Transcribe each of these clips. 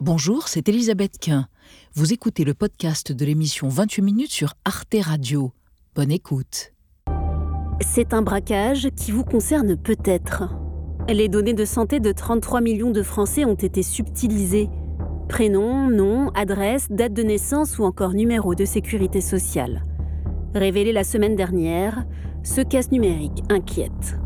Bonjour, c'est Elisabeth Quint. Vous écoutez le podcast de l'émission 28 minutes sur Arte Radio. Bonne écoute. C'est un braquage qui vous concerne peut-être. Les données de santé de 33 millions de Français ont été subtilisées. Prénom, nom, adresse, date de naissance ou encore numéro de sécurité sociale. Révélé la semaine dernière, ce casse numérique inquiète.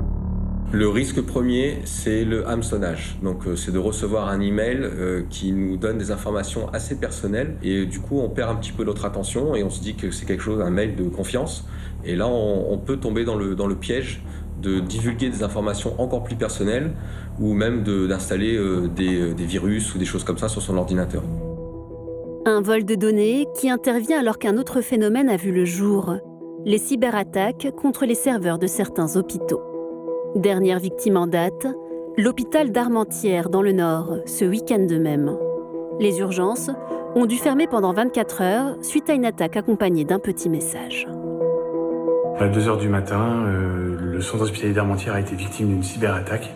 Le risque premier, c'est le hameçonnage. Donc, euh, c'est de recevoir un email euh, qui nous donne des informations assez personnelles et du coup, on perd un petit peu notre attention et on se dit que c'est quelque chose, un mail de confiance. Et là, on, peut tomber dans le, piège de divulguer des informations encore plus personnelles ou même d'installer euh, des virus ou des choses comme ça sur son ordinateur. Un vol de données qui intervient alors qu'un autre phénomène a vu le jour, les cyberattaques contre les serveurs de certains hôpitaux. Dernière victime en date, l'hôpital d'Armentières dans le Nord, ce week-end même. Les urgences ont dû fermer pendant 24 heures suite à une attaque accompagnée d'un petit message. À 2 heures du matin, euh, le centre hospitalier d'Armentières a été victime d'une cyberattaque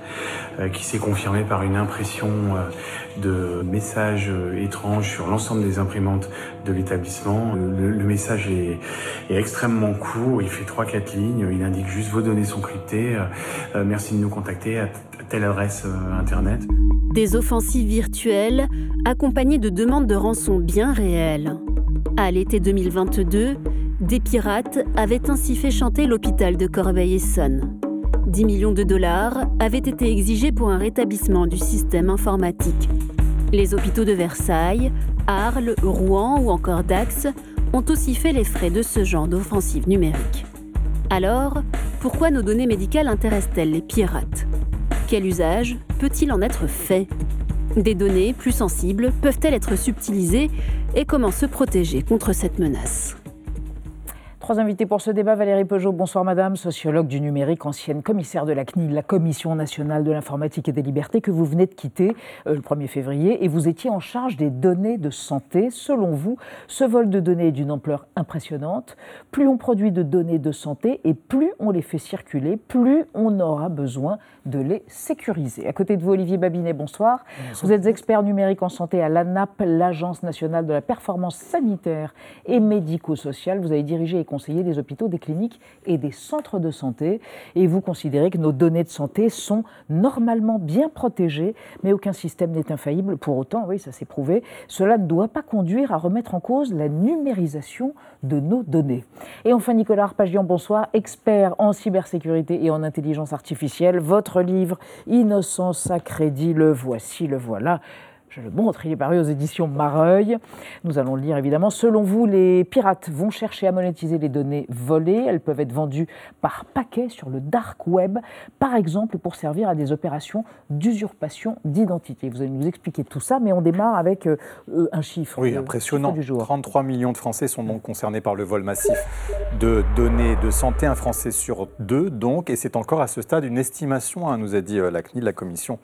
euh, qui s'est confirmée par une impression euh, de messages étranges sur l'ensemble des imprimantes de l'établissement. Le, message est, extrêmement court, il fait 3-4 lignes, il indique juste vos données sont cryptées, merci de nous contacter à telle adresse internet. Des offensives virtuelles accompagnées de demandes de rançon bien réelles. À l'été 2022, des pirates avaient ainsi fait chanter l'hôpital de Corbeil-Essonne. 10 millions de dollars avaient été exigés pour un rétablissement du système informatique. Les hôpitaux de Versailles, Arles, Rouen ou encore Dax ont aussi fait les frais de ce genre d'offensive numérique. Alors, pourquoi nos données médicales intéressent-elles les pirates? Quel usage peut-il en être fait? Des données plus sensibles peuvent-elles être subtilisées? Et comment se protéger contre cette menace? Trois invités pour ce débat. Valérie Peugeot, bonsoir madame, sociologue du numérique, ancienne commissaire de la CNIL, la Commission nationale de l'informatique et des libertés, que vous venez de quitter euh, le 1er février et vous étiez en charge des données de santé. Selon vous, ce vol de données est d'une ampleur impressionnante. Plus on produit de données de santé et plus on les fait circuler, plus on aura besoin de les sécuriser. À côté de vous, Olivier Babinet, bonsoir. Vous êtes expert numérique en santé à l'ANAP, l'Agence nationale de la performance sanitaire et médico-sociale. Vous avez dirigé et conseiller des hôpitaux, des cliniques et des centres de santé. Et vous considérez que nos données de santé sont normalement bien protégées, mais aucun système n'est infaillible. Pour autant, oui, ça s'est prouvé, cela ne doit pas conduire à remettre en cause la numérisation de nos données. Et enfin, Nicolas Arpagian, bonsoir, expert en cybersécurité et en intelligence artificielle. Votre livre Innocence à crédit, le voici, le voilà je le montre, il est paru aux éditions Mareuil. Nous allons le lire évidemment. Selon vous, les pirates vont chercher à monétiser les données volées. Elles peuvent être vendues par paquet sur le dark web, par exemple pour servir à des opérations d'usurpation d'identité. Vous allez nous expliquer tout ça, mais on démarre avec euh, euh, un chiffre. Oui, impressionnant. 33 millions de Français sont donc concernés par le vol massif de données de santé. Un Français sur deux, donc, et c'est encore à ce stade une estimation, hein, nous a dit euh, la CNIL, la Commission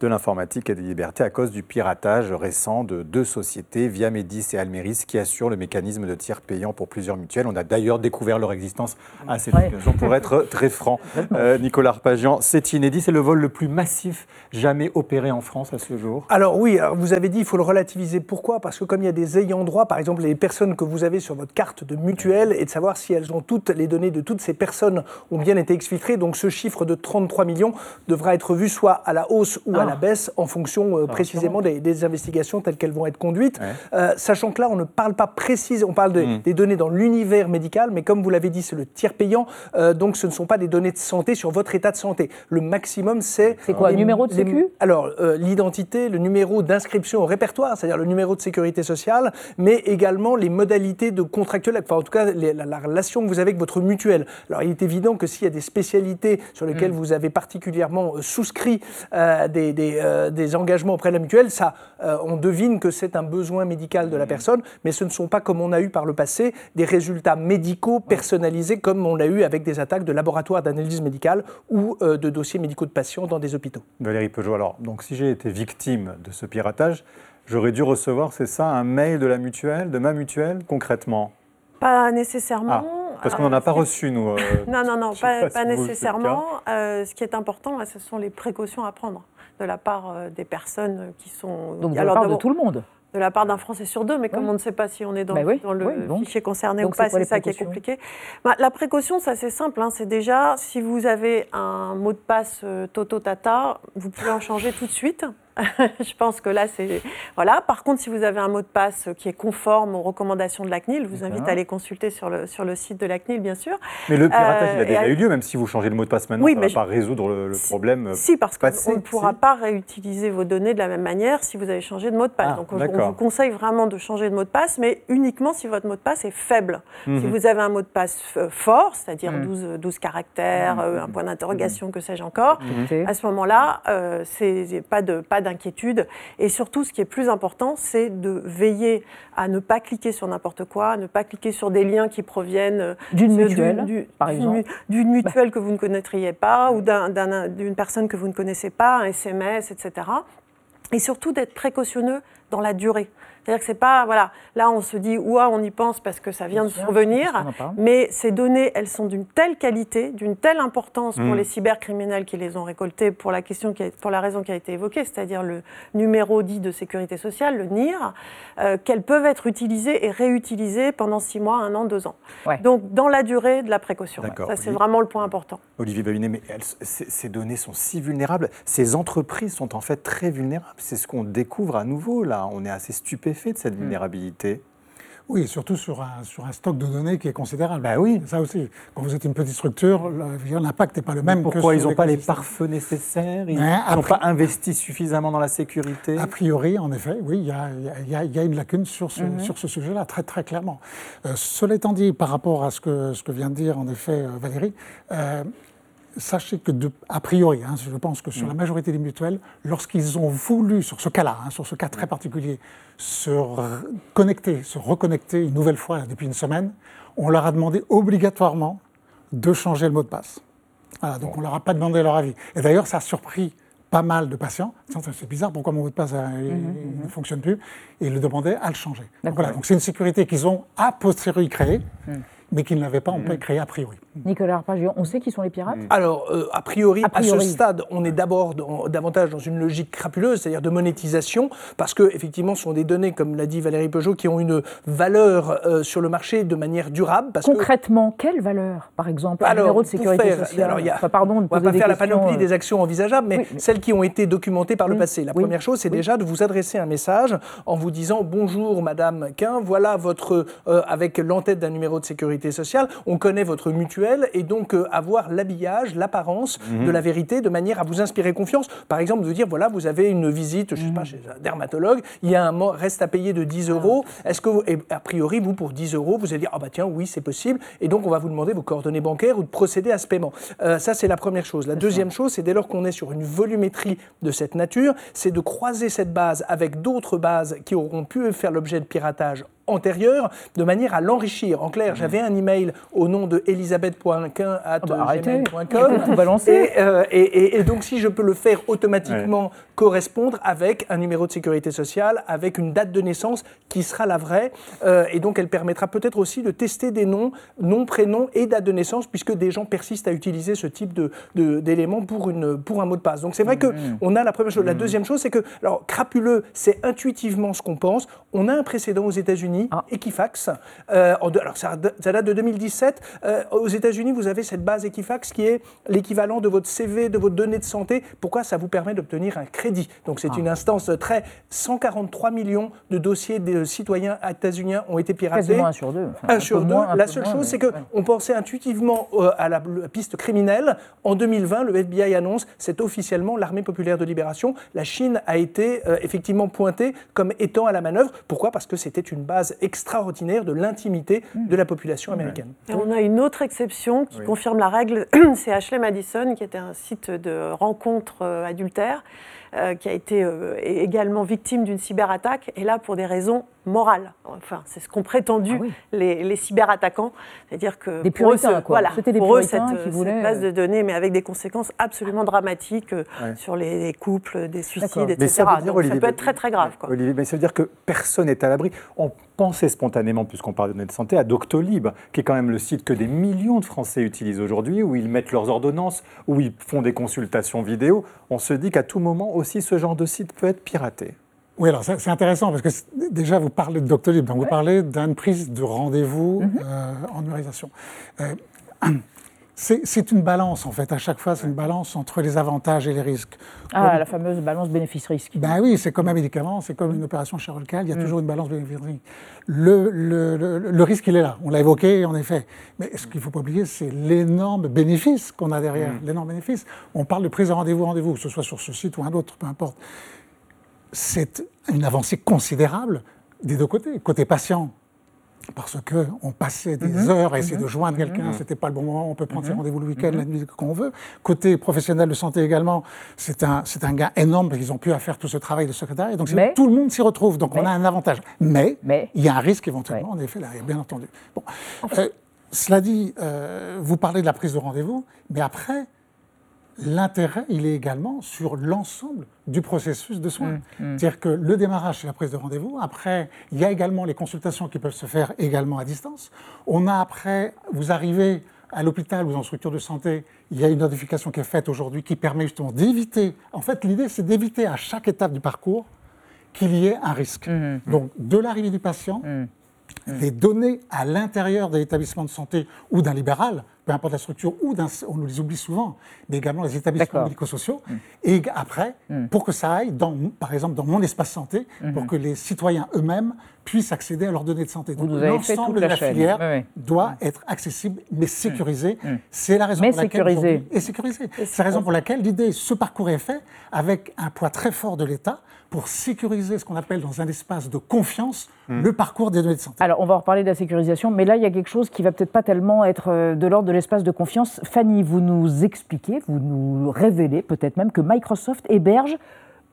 de l'informatique et des libertés à cause du piratage récent de deux sociétés, Viamedis et Almeris, qui assurent le mécanisme de tiers payant pour plusieurs mutuelles. On a d'ailleurs découvert leur existence à cette occasion, pour être très franc. Euh, Nicolas Arpagian, c'est inédit, c'est le vol le plus massif jamais opéré en France à ce jour. Alors oui, alors vous avez dit il faut le relativiser. Pourquoi? Parce que comme il y a des ayants droit, par exemple les personnes que vous avez sur votre carte de mutuelle, et de savoir si elles ont toutes les données de toutes ces personnes ont bien été exfiltrées. Donc ce chiffre de 33 millions devra être vu soit à la hausse ou à la baisse en fonction euh, précisément des, investigations telles qu'elles vont être conduites. Euh, sachant que là, on ne parle pas précise, on parle hmm. des données dans l'univers médical, mais comme vous l'avez dit, c'est le tiers payant, euh, donc ce ne sont pas des données de santé sur votre état de santé. Le maximum, c'est... C'est quoi, le numéro de sécu Alors, l'identité, le numéro d'inscription au répertoire, c'est-à-dire le numéro de sécurité sociale, mais également les modalités de contractuel, enfin en tout cas la, relation que vous avez avec votre mutuelle. Alors, il est évident que s'il y a des spécialités sur lesquelles hmm. vous avez particulièrement souscrit des euh, des, engagements auprès de la mutuelle, ça, euh, on devine que c'est un besoin médical de la mmh. personne, mais ce ne sont pas, comme on a eu par le passé, des résultats médicaux personnalisés comme on l'a eu avec des attaques de laboratoires d'analyse médicale ou euh, de dossiers médicaux de patients dans des hôpitaux. Valérie Peugeot, alors, donc si j'ai été victime de ce piratage, j'aurais dû recevoir, c'est ça, un mail de la mutuelle, de ma mutuelle, concrètement? Pas nécessairement. Ah. Parce qu'on n'en a pas reçu, nous. non, non, non, pas, pas nécessairement. ce qui est important, ce sont les précautions à prendre. De la part euh, des personnes qui sont. Donc de la part de tout le monde de la part d'un Français sur deux, mais comme on ne sait pas si on est dans, bah oui, dans le oui, donc, fichier concerné ou pas, c'est c'est ça qui est compliqué. Bah, la précaution, ça c'est simple, hein, c'est déjà si vous avez un mot de passe euh, Toto Tata, vous pouvez en changer tout de suite. je pense que là, c'est. Voilà. Par contre, si vous avez un mot de passe qui est conforme aux recommandations de la CNIL, je vous invite à aller consulter sur le, sur le site de la CNIL, bien sûr. Mais le piratage, il a déjà eu lieu, même si vous changez le mot de passe maintenant, oui, ça ne va pas résoudre le, si, problème. Si, parce qu'on ne pourra pas réutiliser vos données de la même manière si vous avez changé de mot de passe. Ah, Donc, on, vous conseille vraiment de changer de mot de passe, mais uniquement si votre mot de passe est faible. Mhm. Mm -hmm. Si vous avez un mot de passe fort, c'est-à-dire Mhm. 12, 12, caractères, mm -hmm. un point d'interrogation, que sais-je encore, Mhm. à ce moment-là, euh, c'est pas d'inquiétude. Et surtout, ce qui est plus important, c'est de veiller à ne pas cliquer sur n'importe quoi, à ne pas cliquer sur des liens qui proviennent d'une mutuelle, du, par exemple, d'une mutuelle bah. que vous ne connaîtriez pas ou d'une un, personne que vous ne connaissez pas, un SMS, etc. Et surtout d'être précautionneux dans la durée. C'est-à-dire que c'est pas, voilà, là on se dit, ouah, on y pense parce que ça vient de survenir, mais ces données, elles sont d'une telle qualité, d'une telle importance pour Mm. les cybercriminels qui les ont récoltées pour la, question qui a, pour la raison qui a été évoquée, c'est-à-dire le numéro dit de sécurité sociale, le NIR, euh, qu'elles peuvent être utilisées et réutilisées pendant six mois, un an, deux ans. Ouais. Donc dans la durée de la précaution. D'accord. Ça, c'est vraiment le point important. Olivier Babinet, mais elles, ces, données sont si vulnérables. Ces entreprises sont en fait très vulnérables. C'est ce qu'on découvre à nouveau là. On est assez stupéfait de cette vulnérabilité. Oui, et surtout sur un, sur un stock de données qui est considérable. Ben oui. Ça aussi. Quand vous êtes une petite structure, l'impact n'est pas le même. Mais pourquoi que ils n'ont pas les pare-feux nécessaires? Ils n'ont pas investi suffisamment dans la sécurité? A priori, en effet, oui, il y a, y, a, y a, une lacune sur ce, mm -hmm. sur ce sujet-là, très très clairement. Euh, cela étant dit, par rapport à ce que, ce que vient de dire en effet Valérie, euh, sachez que, de, a priori, hein, je pense que sur mmh. la majorité des mutuelles, lorsqu'ils ont voulu, sur ce cas-là, hein, sur ce cas très particulier, se connecter, se reconnecter une nouvelle fois là, depuis une semaine, on leur a demandé obligatoirement de changer le mot de passe. Voilà, donc on ne leur a pas demandé leur avis. Et d'ailleurs, ça a surpris pas mal de patients. C'est bizarre, pourquoi mon mot de passe euh, mmh, ne fonctionne plus? Et ils le demandaient à le changer. Donc voilà, donc c'est une sécurité qu'ils ont a posteriori créée. Mmh mais qu'ils n'avaient pas mmh. créé a priori. Nicolas Arpagion, on sait qui sont les pirates Alors, euh, a, priori, a, priori, à ce stade, on est d'abord davantage dans une logique crapuleuse, c'est-à-dire de monétisation, parce que effectivement, ce sont des données, comme l'a dit Valérie Peugeot, qui ont une valeur euh, sur le marché de manière durable. Parce Concrètement, que... quelle valeur Par exemple, un numéro de sécurité faire, sociale alors, y a, enfin, Pardon de On ne va pas faire la panoplie euh... des actions envisageables, mais, oui, mais, celles qui ont été documentées par le oui, passé. La oui, première chose, c'est déjà de vous adresser un message en vous disant Bonjour, Madame Quin, voilà votre. Avec l'entête d'un numéro de sécurité sociale, on connaît votre mutuelle et donc euh, avoir l'habillage, l'apparence Mhm. mmh. de la vérité de manière à vous inspirer confiance. Par exemple, de vous dire voilà, vous avez une visite, je sais Mhm. pas, chez un dermatologue, il y a un reste à payer de 10 euros. Est-ce que, vous, et a priori, vous, pour 10 euros, vous allez dire ah bah tiens, oui, c'est possible. Et donc, on va vous demander vos coordonnées bancaires ou de procéder à ce paiement. Euh, ça, c'est la première chose. La deuxième chose, c'est dès lors qu'on est sur une volumétrie de cette nature, c'est de croiser cette base avec d'autres bases qui auront pu faire l'objet de piratage antérieure de manière à l'enrichir. En clair, j'avais un email au nom de elisabeth.quin.gmail.com et, euh, et, et, et, donc si je peux le faire automatiquement ouais. correspondre avec un numéro de sécurité sociale, avec une date de naissance qui sera la vraie euh, et donc elle permettra peut-être aussi de tester des noms, nom, prénom et date de naissance puisque des gens persistent à utiliser ce type d'éléments de, de, pour, une, pour un mot de passe. Donc c'est vrai qu'on mmh. a la première chose. La deuxième chose, c'est que, alors crapuleux, c'est intuitivement ce qu'on pense. On a un précédent aux États-Unis ah. Equifax. Euh, alors ça, ça, date de 2017. Euh, aux États-Unis, vous avez cette base Equifax qui est l'équivalent de votre CV, de vos données de santé. Pourquoi Ça vous permet d'obtenir un crédit? Donc c'est ah. une instance très. 143 millions de dossiers de citoyens états-uniens ont été piratés. Quasiment un sur deux. Enfin, un, un sur deux. Moins, La seule chose, mais... c'est qu'on ouais. pensait intuitivement euh, à la, la, piste criminelle. En 2020, le FBI annonce c'est officiellement l'armée populaire de libération. La Chine a été effectivement pointée comme étant à la manœuvre. Pourquoi? Parce que c'était une base extraordinaire de l'intimité de la population américaine. Et on a une autre exception qui oui. confirme la règle, c'est Ashley Madison, qui était un site de rencontres adultères, euh, qui a été euh, également victime d'une cyberattaque, et là pour des raisons morales. Enfin, c'est ce qu'ont prétendu ah oui. les, les, cyberattaquants, c'est-à-dire que des pour eux, ce, voilà, des pour eux cette, qui voulaient... cette, base de données, mais avec des conséquences absolument dramatiques ouais. sur les, les, couples, des suicides, etc. Mais ça, veut dire, Donc, Olivier, ça peut être très très grave. Quoi. Olivier, mais ça veut dire que personne n'est à l'abri. On pensait spontanément, puisqu'on parle de données de santé, à Doctolib, qui est quand même le site que des millions de Français utilisent aujourd'hui, où ils mettent leurs ordonnances, où ils font des consultations vidéo. On se dit qu'à tout moment, aussi ce genre de site peut être piraté oui, alors c'est intéressant parce que déjà vous parlez de Doctolib, donc vous parlez d'une prise de rendez-vous mhm. euh, en numérisation. Euh, c'est une balance en fait, à chaque fois c'est une balance entre les avantages et les risques. Ah, la fameuse balance bénéfice-risque. Ben oui, c'est comme un médicament, c'est comme une opération chirurgicale, il y a mm. toujours une balance bénéfice-risque. Le, le, le, risque, il est là, on l'a évoqué en effet. Mais ce qu'il ne faut pas oublier, c'est l'énorme bénéfice qu'on a derrière, mm. l'énorme bénéfice. On parle de prise de rendez-vous, rendez-vous, que ce soit sur ce site ou un autre, peu importe c'est une avancée considérable des deux côtés. Côté patient, parce qu'on passait des mhm. heures à essayer de mhm. joindre quelqu'un, mhm. ce n'était pas le bon moment, on peut prendre ses rendez-vous le week-end, la nuit, qu'on veut. Côté professionnel de santé également, c'est un, un gain énorme parce qu'ils ont pu à faire tout ce travail de secrétariat. Donc tout le monde s'y retrouve, donc on a un avantage. Mais, il y a un risque éventuellement, en effet, là, bien entendu. Bon. Euh, cela dit, euh, vous parlez de la prise de rendez-vous, mais après, l'intérêt, il est également sur l'ensemble du processus de soins. Mmh, mmh. C'est-à-dire que le démarrage, c'est la prise de rendez-vous. Après, il y a également les consultations qui peuvent se faire également à distance. On a après, vous arrivez à l'hôpital ou dans une structure de santé, il y a une notification qui est faite aujourd'hui qui permet justement d'éviter. En fait, l'idée, c'est d'éviter à chaque étape du parcours qu'il y ait un risque. Mmh, Donc, de l'arrivée du patient, les données à l'intérieur de l'établissement de santé ou d'un libéral, peu importe la structure, ou on nous les oublie souvent, mais également les établissements médico-sociaux. Mm. Et après, mm. pour que ça aille, dans, par exemple, dans mon espace santé, mm-hmm. pour que les citoyens eux-mêmes puissent accéder à leurs données de santé. Donc l'ensemble de la, filière doit être accessible, mais sécurisé. C'est la raison pour laquelle... Et sécurisé. C'est la raison pour laquelle l'idée, ce parcours est fait avec un poids très fort de l'État pour sécuriser ce qu'on appelle dans un espace de confiance le parcours des données de santé. Alors, on va en reparler de la sécurisation, mais là, il y a quelque chose qui va peut-être pas tellement être euh, de l'ordre de l'espace de confiance. Fanny, vous nous expliquez, vous nous révélez peut-être même que Microsoft héberge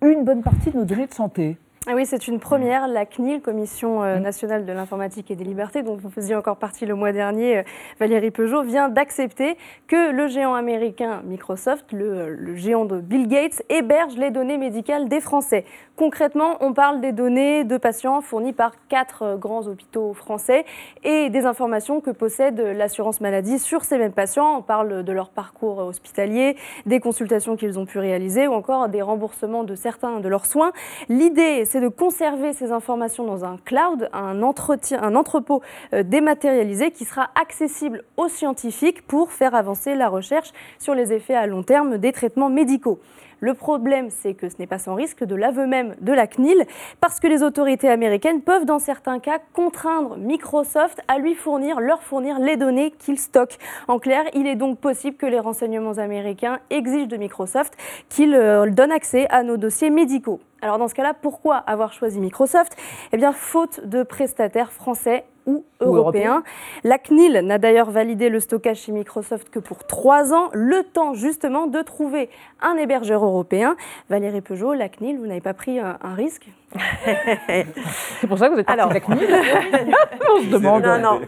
une bonne partie de nos données de santé. Ah oui, c'est une première. La CNIL, Commission euh, nationale de l'informatique et des libertés, dont vous faisiez encore partie le mois dernier, euh, Valérie Peugeot, vient d'accepter que le géant américain Microsoft, le, le, géant de Bill Gates, héberge les données médicales des Français. Concrètement, on parle des données de patients fournies par quatre euh, grands hôpitaux français et des informations que possède l'assurance maladie sur ces mêmes patients. On parle de leur parcours hospitalier, des consultations qu'ils ont pu réaliser ou encore des remboursements de certains de leurs soins. L'idée, c'est de conserver ces informations dans un cloud, un, entrepôt euh, dématérialisé qui sera accessible aux scientifiques pour faire avancer la recherche sur les effets à long terme des traitements médicaux. Le problème, c'est que ce n'est pas sans risque de l'aveu même de la CNIL, parce que les autorités américaines peuvent, dans certains cas, contraindre Microsoft à lui fournir, leur fournir les données qu'il stocke. En clair, il est donc possible que les renseignements américains exigent de Microsoft qu'il euh, donne accès à nos dossiers médicaux. Alors dans ce cas-là, pourquoi avoir choisi Microsoft? Eh bien, faute de prestataires français ou européen. La CNIL n'a d'ailleurs validé le stockage chez Microsoft que pour trois ans, le temps justement de trouver un hébergeur européen. Valérie Peugeot, la CNIL, vous n'avez pas pris un, risque? C'est pour ça que vous êtes partie de la CNIL On se demande. Non, non.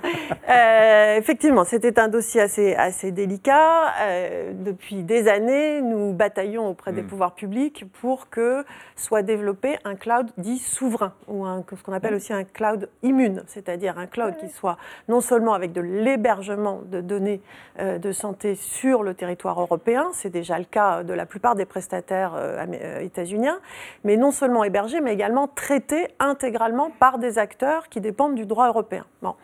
Euh, effectivement, c'était un dossier assez, assez délicat. Euh, depuis des années, nous bataillons auprès des hmm. pouvoirs publics pour que soit développé un cloud dit souverain, ou un, ce qu'on appelle aussi un cloud immune, c'est-à-dire un cloud qui soit non seulement avec de l'hébergement de données euh, de santé sur le territoire européen, c'est déjà le cas de la plupart des prestataires états-uniens, mais non seulement hébergé, mais également traité intégralement par des acteurs qui dépendent du droit européen. Bon.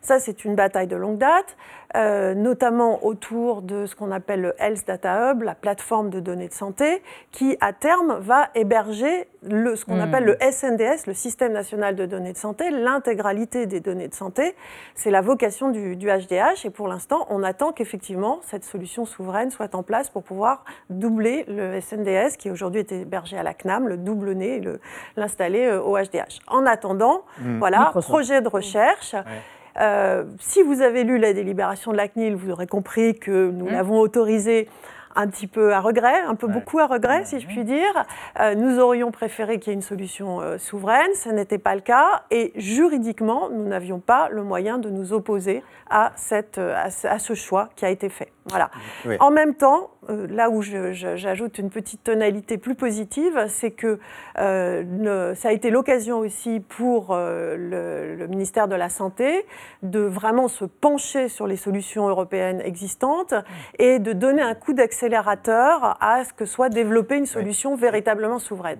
Ça, c'est une bataille de longue date, notamment autour de ce qu'on appelle le Health Data Hub, la plateforme de données de santé, qui à terme va héberger le, ce qu'on hmm. appelle le SNDS, le Système national de données de santé, l'intégralité des données de santé. C'est la vocation du, HDH et pour l'instant, on attend qu'effectivement cette solution souveraine soit en place pour pouvoir doubler le SNDS qui aujourd'hui est hébergé à la CNAM, le doublonner et l'installer euh, au HDH. En attendant, hmm. voilà, projet de recherche. Euh, si vous avez lu la délibération de la CNIL, vous aurez compris que nous hmm. l'avons autorisé un petit peu à regret, un peu beaucoup à regret, si je puis dire. Euh, nous aurions préféré qu'il y ait une solution euh, souveraine, ce n'était pas le cas, et juridiquement, nous n'avions pas le moyen de nous opposer à, cette, à ce choix qui a été fait. Voilà. En même temps, euh, là où j'ajoute une petite tonalité plus positive, c'est que euh, ça a été l'occasion aussi pour euh, le, ministère de la Santé de vraiment se pencher sur les solutions européennes existantes et de donner un coup d'accélérateur à ce que soit développée une solution véritablement souveraine.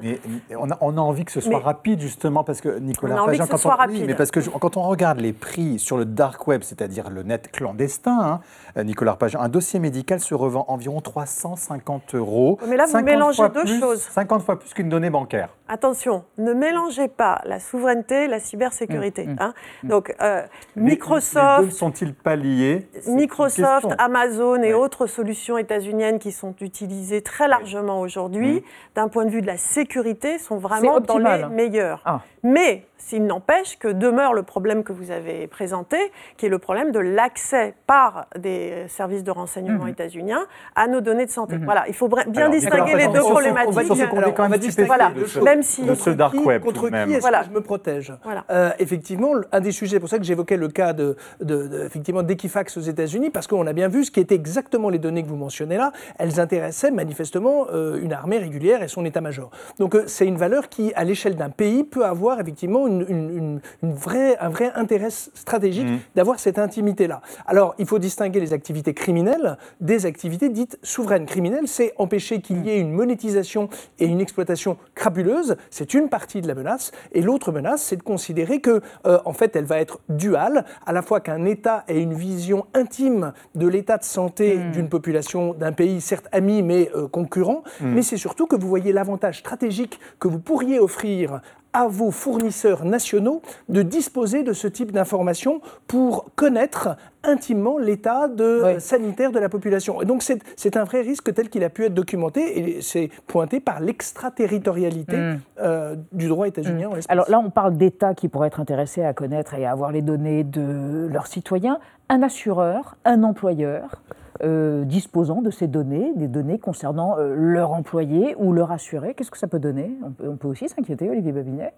on, a, envie que ce soit rapide justement parce que Nicolas, on a envie que ce soit rapide. mais parce que quand on regarde les prix sur le dark web, c'est-à-dire le net clandestin, hein, Nicolas Pagin, un dossier médical se revend environ 350 euros. Mais là, vous mélangez deux choses. 50 fois plus qu'une donnée bancaire. Attention, ne mélangez pas la souveraineté et la cybersécurité. Mmh, mmh. Hein. Donc, euh, Microsoft. Les deux sont-ils pas liés? Microsoft, Amazon et autres solutions états-uniennes qui sont utilisées très largement aujourd'hui, mmh. d'un point de vue de la sécurité, sont vraiment dans les meilleurs. Ah. Mais s'il n'empêche que demeure le problème que vous avez présenté, qui est le problème de l'accès par des services de renseignement états-uniens à nos données de santé. Voilà, il faut bien distinguer les deux problématiques. On va, distinguer voilà, même si de ce dark web. Contre qui est-ce voilà. que je me protège? Euh, Effectivement, un des sujets, c'est pour ça que j'évoquais le cas de, de, effectivement d'Equifax aux États-Unis, parce qu'on a bien vu ce qui étaient exactement les données que vous mentionnez là. Elles intéressaient manifestement euh, une armée régulière et son état-major. Donc euh, c'est une valeur qui, à l'échelle d'un pays, peut avoir effectivement une, une, une vraie, un vrai intérêt stratégique mmh. d'avoir cette intimité-là. Alors, il faut distinguer les activités criminelles des activités dites souveraines. Criminelles, c'est empêcher qu'il y ait une monétisation et une exploitation crapuleuse. C'est une partie de la menace. Et l'autre menace, c'est de considérer que, euh, en fait, elle va être duale, à la fois qu'un État ait une vision intime de l'état de santé mmh. d'une population, d'un pays, certes ami, mais euh, concurrent, mmh. mais c'est surtout que vous voyez l'avantage stratégique que vous pourriez offrir à vos fournisseurs nationaux de disposer de ce type d'informations pour connaître intimement l'état de sanitaire de la population. Et donc c'est un vrai risque tel qu'il a pu être documenté et c'est pointé par l'extraterritorialité mm. euh, du droit états-unien. Mm. Alors là, on parle d'États qui pourraient être intéressés à connaître et à avoir les données de leurs citoyens. Un assureur, un employeur, euh, disposant de ces données, des données concernant euh, leur employé ou leur assuré. Qu'est-ce que ça peut donner? On peut, aussi s'inquiéter, Olivier Babinet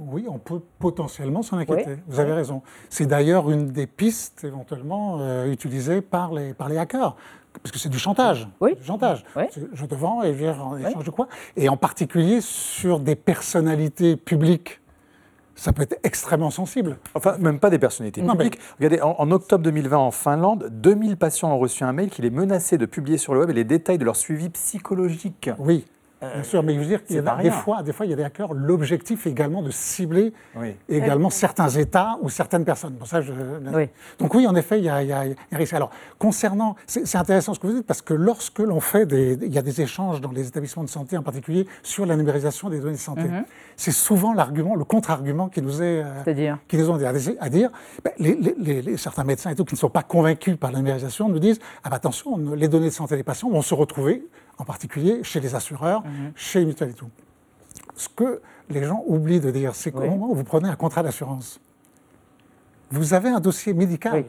oui, on peut potentiellement s'en inquiéter. Vous avez raison. C'est d'ailleurs une des pistes éventuellement euh, utilisées par les, par les hackers parce que c'est du chantage. Oui. Du chantage. Je te vends et je viens en échange de quoi? Et en particulier sur des personnalités publiques ça peut être extrêmement sensible. Enfin, même pas des personnalités publiques. Regardez, en, octobre 2020, en Finlande, 2000 patients ont reçu un mail qui les menaçait de publier sur le web les détails de leur suivi psychologique. Oui. Bien sûr, mais je veux dire qu'il y a des fois, des fois, il y a des hackers. L'objectif également de cibler également certains États ou certaines personnes. Bon, ça, je... Donc oui, en effet, il y, a, il y, a, un risque. Alors, concernant, c'est intéressant ce que vous dites parce que lorsque l'on fait des, il y a des échanges dans les établissements de santé, en particulier sur la numérisation des données de santé, mhm. C'est souvent l'argument, le contre-argument qui nous est, euh, qui nous ont à, à dire. Ben, les, certains médecins et tout qui ne sont pas convaincus par la numérisation nous disent ah ben, attention, les données de santé des patients vont se retrouver en particulier chez les assureurs, mhm. chez les mutuelles et tout. Ce que les gens oublient de dire, c'est qu'au moment où vous prenez un contrat d'assurance, vous avez un dossier médical.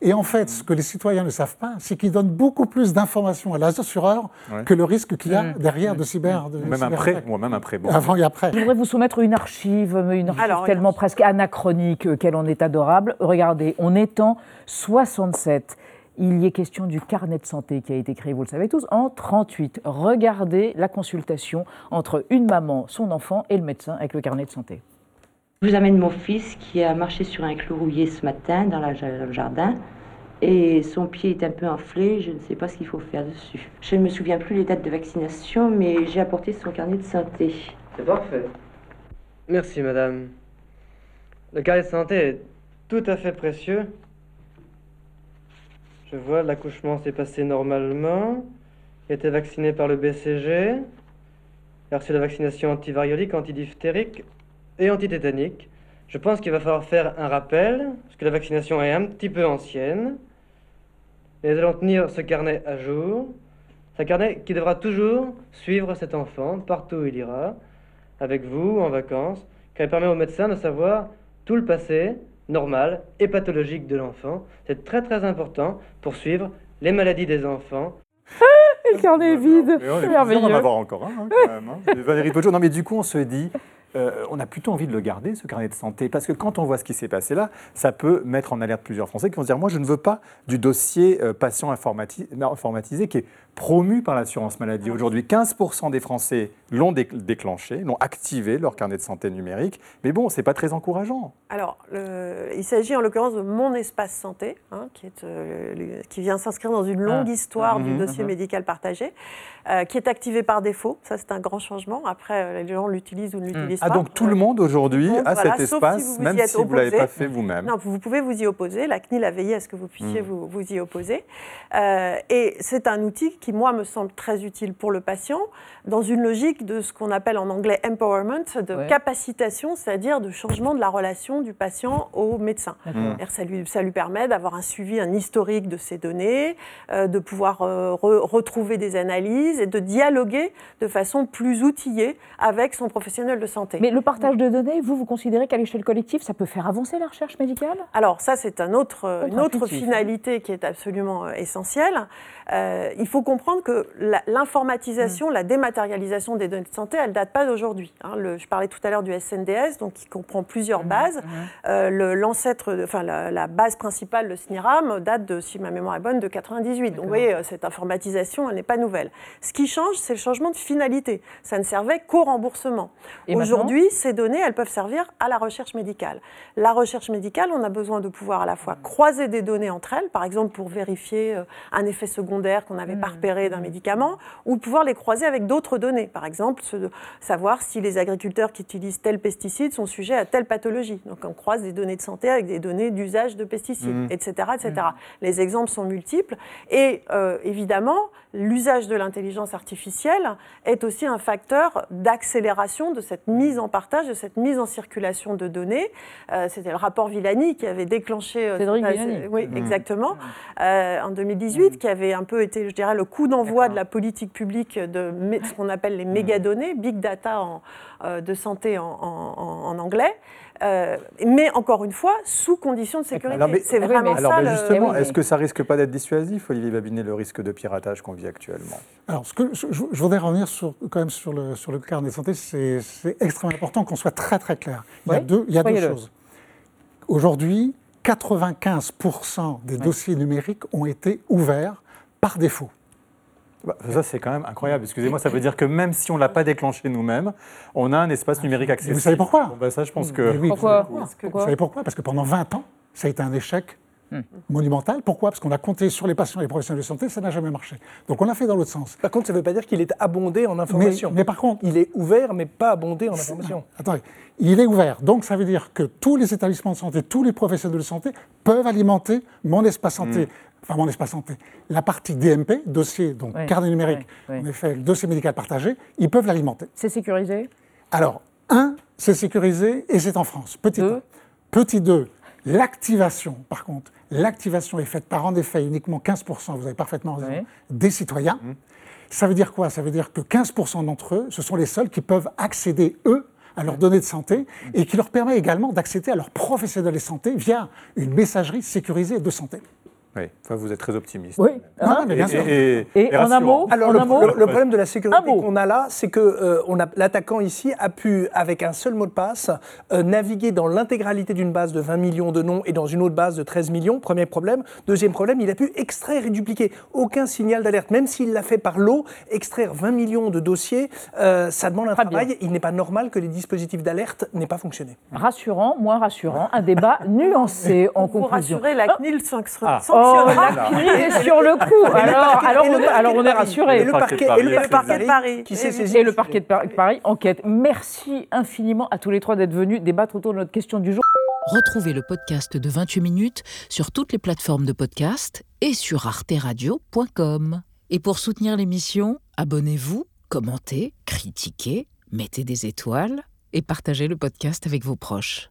Et en fait, ce que les citoyens ne savent pas, c'est qu'ils donnent beaucoup plus d'informations à l'assureur que le risque qu'il y a derrière de cyber. De même après, ou même après. Avant et après. Je voudrais vous soumettre une archive, une archive tellement presque anachronique qu'elle en est adorable. Regardez, on est en 67 il y est question du carnet de santé qui a été créé, vous le savez tous, en 38. Regardez la consultation entre une maman, son enfant et le médecin avec le carnet de santé. Je vous amène mon fils qui a marché sur un clou rouillé ce matin dans, le jardin et son pied est un peu enflé, je ne sais pas ce qu'il faut faire dessus. Je ne me souviens plus les dates de vaccination, mais j'ai apporté son carnet de santé. C'est parfait. Merci madame. Le carnet de santé est tout à fait précieux je vois, l'accouchement s'est passé normalement. Il a été vacciné par le BCG. Il a reçu la vaccination antivariolique, antidiphtérique et antitétanique. Je pense qu'il va falloir faire un rappel, parce que la vaccination est un petit peu ancienne. Et nous allons tenir ce carnet à jour. C'est un carnet qui devra toujours suivre cet enfant partout où il ira, avec vous, en vacances, car il permet au médecin de savoir tout le passé, normal et pathologique de l'enfant. C'est très très important pour suivre les maladies des enfants. le carnet est vide. C'est merveilleux. On en avoir encore un, hein, quand même. Hein. Valérie Pojo. Non, mais du coup, on se dit, euh, on a plutôt envie de le garder, ce carnet de santé, parce que quand on voit ce qui s'est passé là, ça peut mettre en alerte plusieurs Français qui vont se dire, moi je ne veux pas du dossier euh, patient informatisé qui est promu par l'assurance maladie. Aujourd'hui, 15% des Français l'ont déclenché, l'ont activé, leur carnet de santé numérique. Mais bon, ce n'est pas très encourageant. Alors, il s'agit en l'occurrence de mon espace santé, hein, qui, est, euh, qui vient s'inscrire dans une longue ah. histoire du mhm, dossier mhm. médical partagé, euh, qui est activé par défaut. Ça, c'est un grand changement. Après, euh, les gens l'utilisent ou ne l'utilisent ah, pas. Ah, donc tout le monde aujourd'hui a cet espace, même si vous ne l'avez pas fait vous-même. Non, vous pouvez vous y opposer. La CNIL a veillé à ce que vous puissiez vous, vous, y opposer. et c'est un outil qui, moi, me semble très utile pour le patient, dans une logique de ce qu'on appelle en anglais empowerment, de capacitation, c'est-à-dire de changement de la relation du patient au médecin. Ça, lui, ça lui permet d'avoir un suivi, un historique de ses données, euh, de pouvoir euh, retrouver des analyses et de dialoguer de façon plus outillée avec son professionnel de santé. Mais le partage de données, vous, vous considérez qu'à l'échelle collective, ça peut faire avancer la recherche médicale? Alors ça, c'est un autre, une autre finalité qui est absolument euh, essentielle. il faut comprendre que l'informatisation, la dématérialisation des données de santé, elle ne date pas d'aujourd'hui. Hein. je parlais tout à l'heure du SNDS, donc qui comprend plusieurs mmh, bases. Mmh. Euh, l'ancêtre, enfin la, base principale, le SNIRAM, date de, si ma mémoire est bonne, de 98. Donc vous voyez, euh, cette informatisation, elle n'est pas nouvelle. Ce qui change, c'est le changement de finalité. Ça ne servait qu'au remboursement. Aujourd'hui, ces données, elles peuvent servir à la recherche médicale. La recherche médicale, on a besoin de pouvoir à la fois croiser des données entre elles, par exemple pour vérifier euh, un effet secondaire qu'on n'avait pas mmh repérés d'un médicament, ou pouvoir les croiser avec d'autres données. Par exemple, savoir si les agriculteurs qui utilisent tel pesticide sont sujets à telle pathologie. Donc on croise des données de santé avec des données d'usage de pesticides, etc. Mmh. etc. Mmh. Les exemples sont multiples. Et euh, évidemment, l'usage de l'intelligence artificielle est aussi un facteur d'accélération de cette mise en partage, de cette mise en circulation de données. Euh, c'était le rapport Villani qui avait déclenché... Euh, Cédric Villani. Oui, exactement. en 2018, qui avait un peu été, je dirais, le coup d'envoi de la politique publique de ce qu'on appelle les mégadonnées, big data euh, de santé en, anglais. Euh, mais encore une fois, sous conditions de sécurité. C'est vraiment alors, ça. Mais justement, est-ce que ça risque pas d'être dissuasif, Olivier Babinet, le risque de piratage qu'on vit actuellement? Alors, ce que je, voudrais revenir sur, quand même sur le, sur le carnet de santé. C'est extrêmement important qu'on soit très très clair. Il y a deux, il y a deux choses. Aujourd'hui, 95% des dossiers numériques ont été ouverts par défaut. Bah, ça, c'est quand même incroyable. Excusez-moi, ça veut dire que même si on ne l'a pas déclenché nous-mêmes, on a un espace numérique accessible. Vous savez pourquoi bah, Ça, je pense que. pourquoi, Vous savez pourquoi Parce que pendant 20 ans, ça a été un échec hmm. monumental. Pourquoi Parce qu'on a compté sur les patients et les professionnels de santé, ça n'a jamais marché. Donc on l'a fait dans l'autre sens. Par contre, ça ne veut pas dire qu'il est abondé en information. Mais, par contre. Il est ouvert, mais pas abondé en information. Attendez, il est ouvert. Donc ça veut dire que tous les établissements de santé, tous les professionnels de santé peuvent alimenter mon espace santé. Hmm enfin mon espace santé, la partie DMP, dossier, donc carnet numérique, en effet, le dossier médical partagé, ils peuvent l'alimenter. C'est sécurisé? Alors, un, c'est sécurisé et c'est en France. Petit deux. Petit deux, l'activation, par contre, l'activation est faite par en effet uniquement 15%, vous avez parfaitement raison, des citoyens. Mmh. Ça veut dire quoi? Ça veut dire que 15% d'entre eux, ce sont les seuls qui peuvent accéder, eux, à leurs données de santé et qui leur permet également d'accéder à leurs professionnels de santé via une messagerie sécurisée de santé. Oui, enfin, vous êtes très optimiste. Oui, ah, mais bien sûr. Et, en un mot, Alors, le, problème de la sécurité qu'on a là, c'est que euh, l'attaquant ici a pu, avec un seul mot de passe, euh, naviguer dans l'intégralité d'une base de 20 millions de noms et dans une autre base de 13 millions. Premier problème. Deuxième problème, il a pu extraire et dupliquer aucun signal d'alerte, même s'il l'a fait par lot. Extraire 20 millions de dossiers, euh, ça demande un travail. Il n'est pas normal que les dispositifs d'alerte n'aient pas fonctionné. Rassurant, moins rassurant, un débat nuancé en conclusion. rassurer, la CNIL sans, ah. Oh, la CNIL est sur le coup. Alors, alors, on, alors on est rassuré. Et le parquet, de Paris. Qui et le parquet de Paris enquête. Merci infiniment à tous les trois d'être venus débattre autour de notre question du jour. Retrouvez le podcast de 28 minutes sur toutes les plateformes de podcast et sur arteradio.com. Et pour soutenir l'émission, abonnez-vous, commentez, critiquez, mettez des étoiles et partagez le podcast avec vos proches.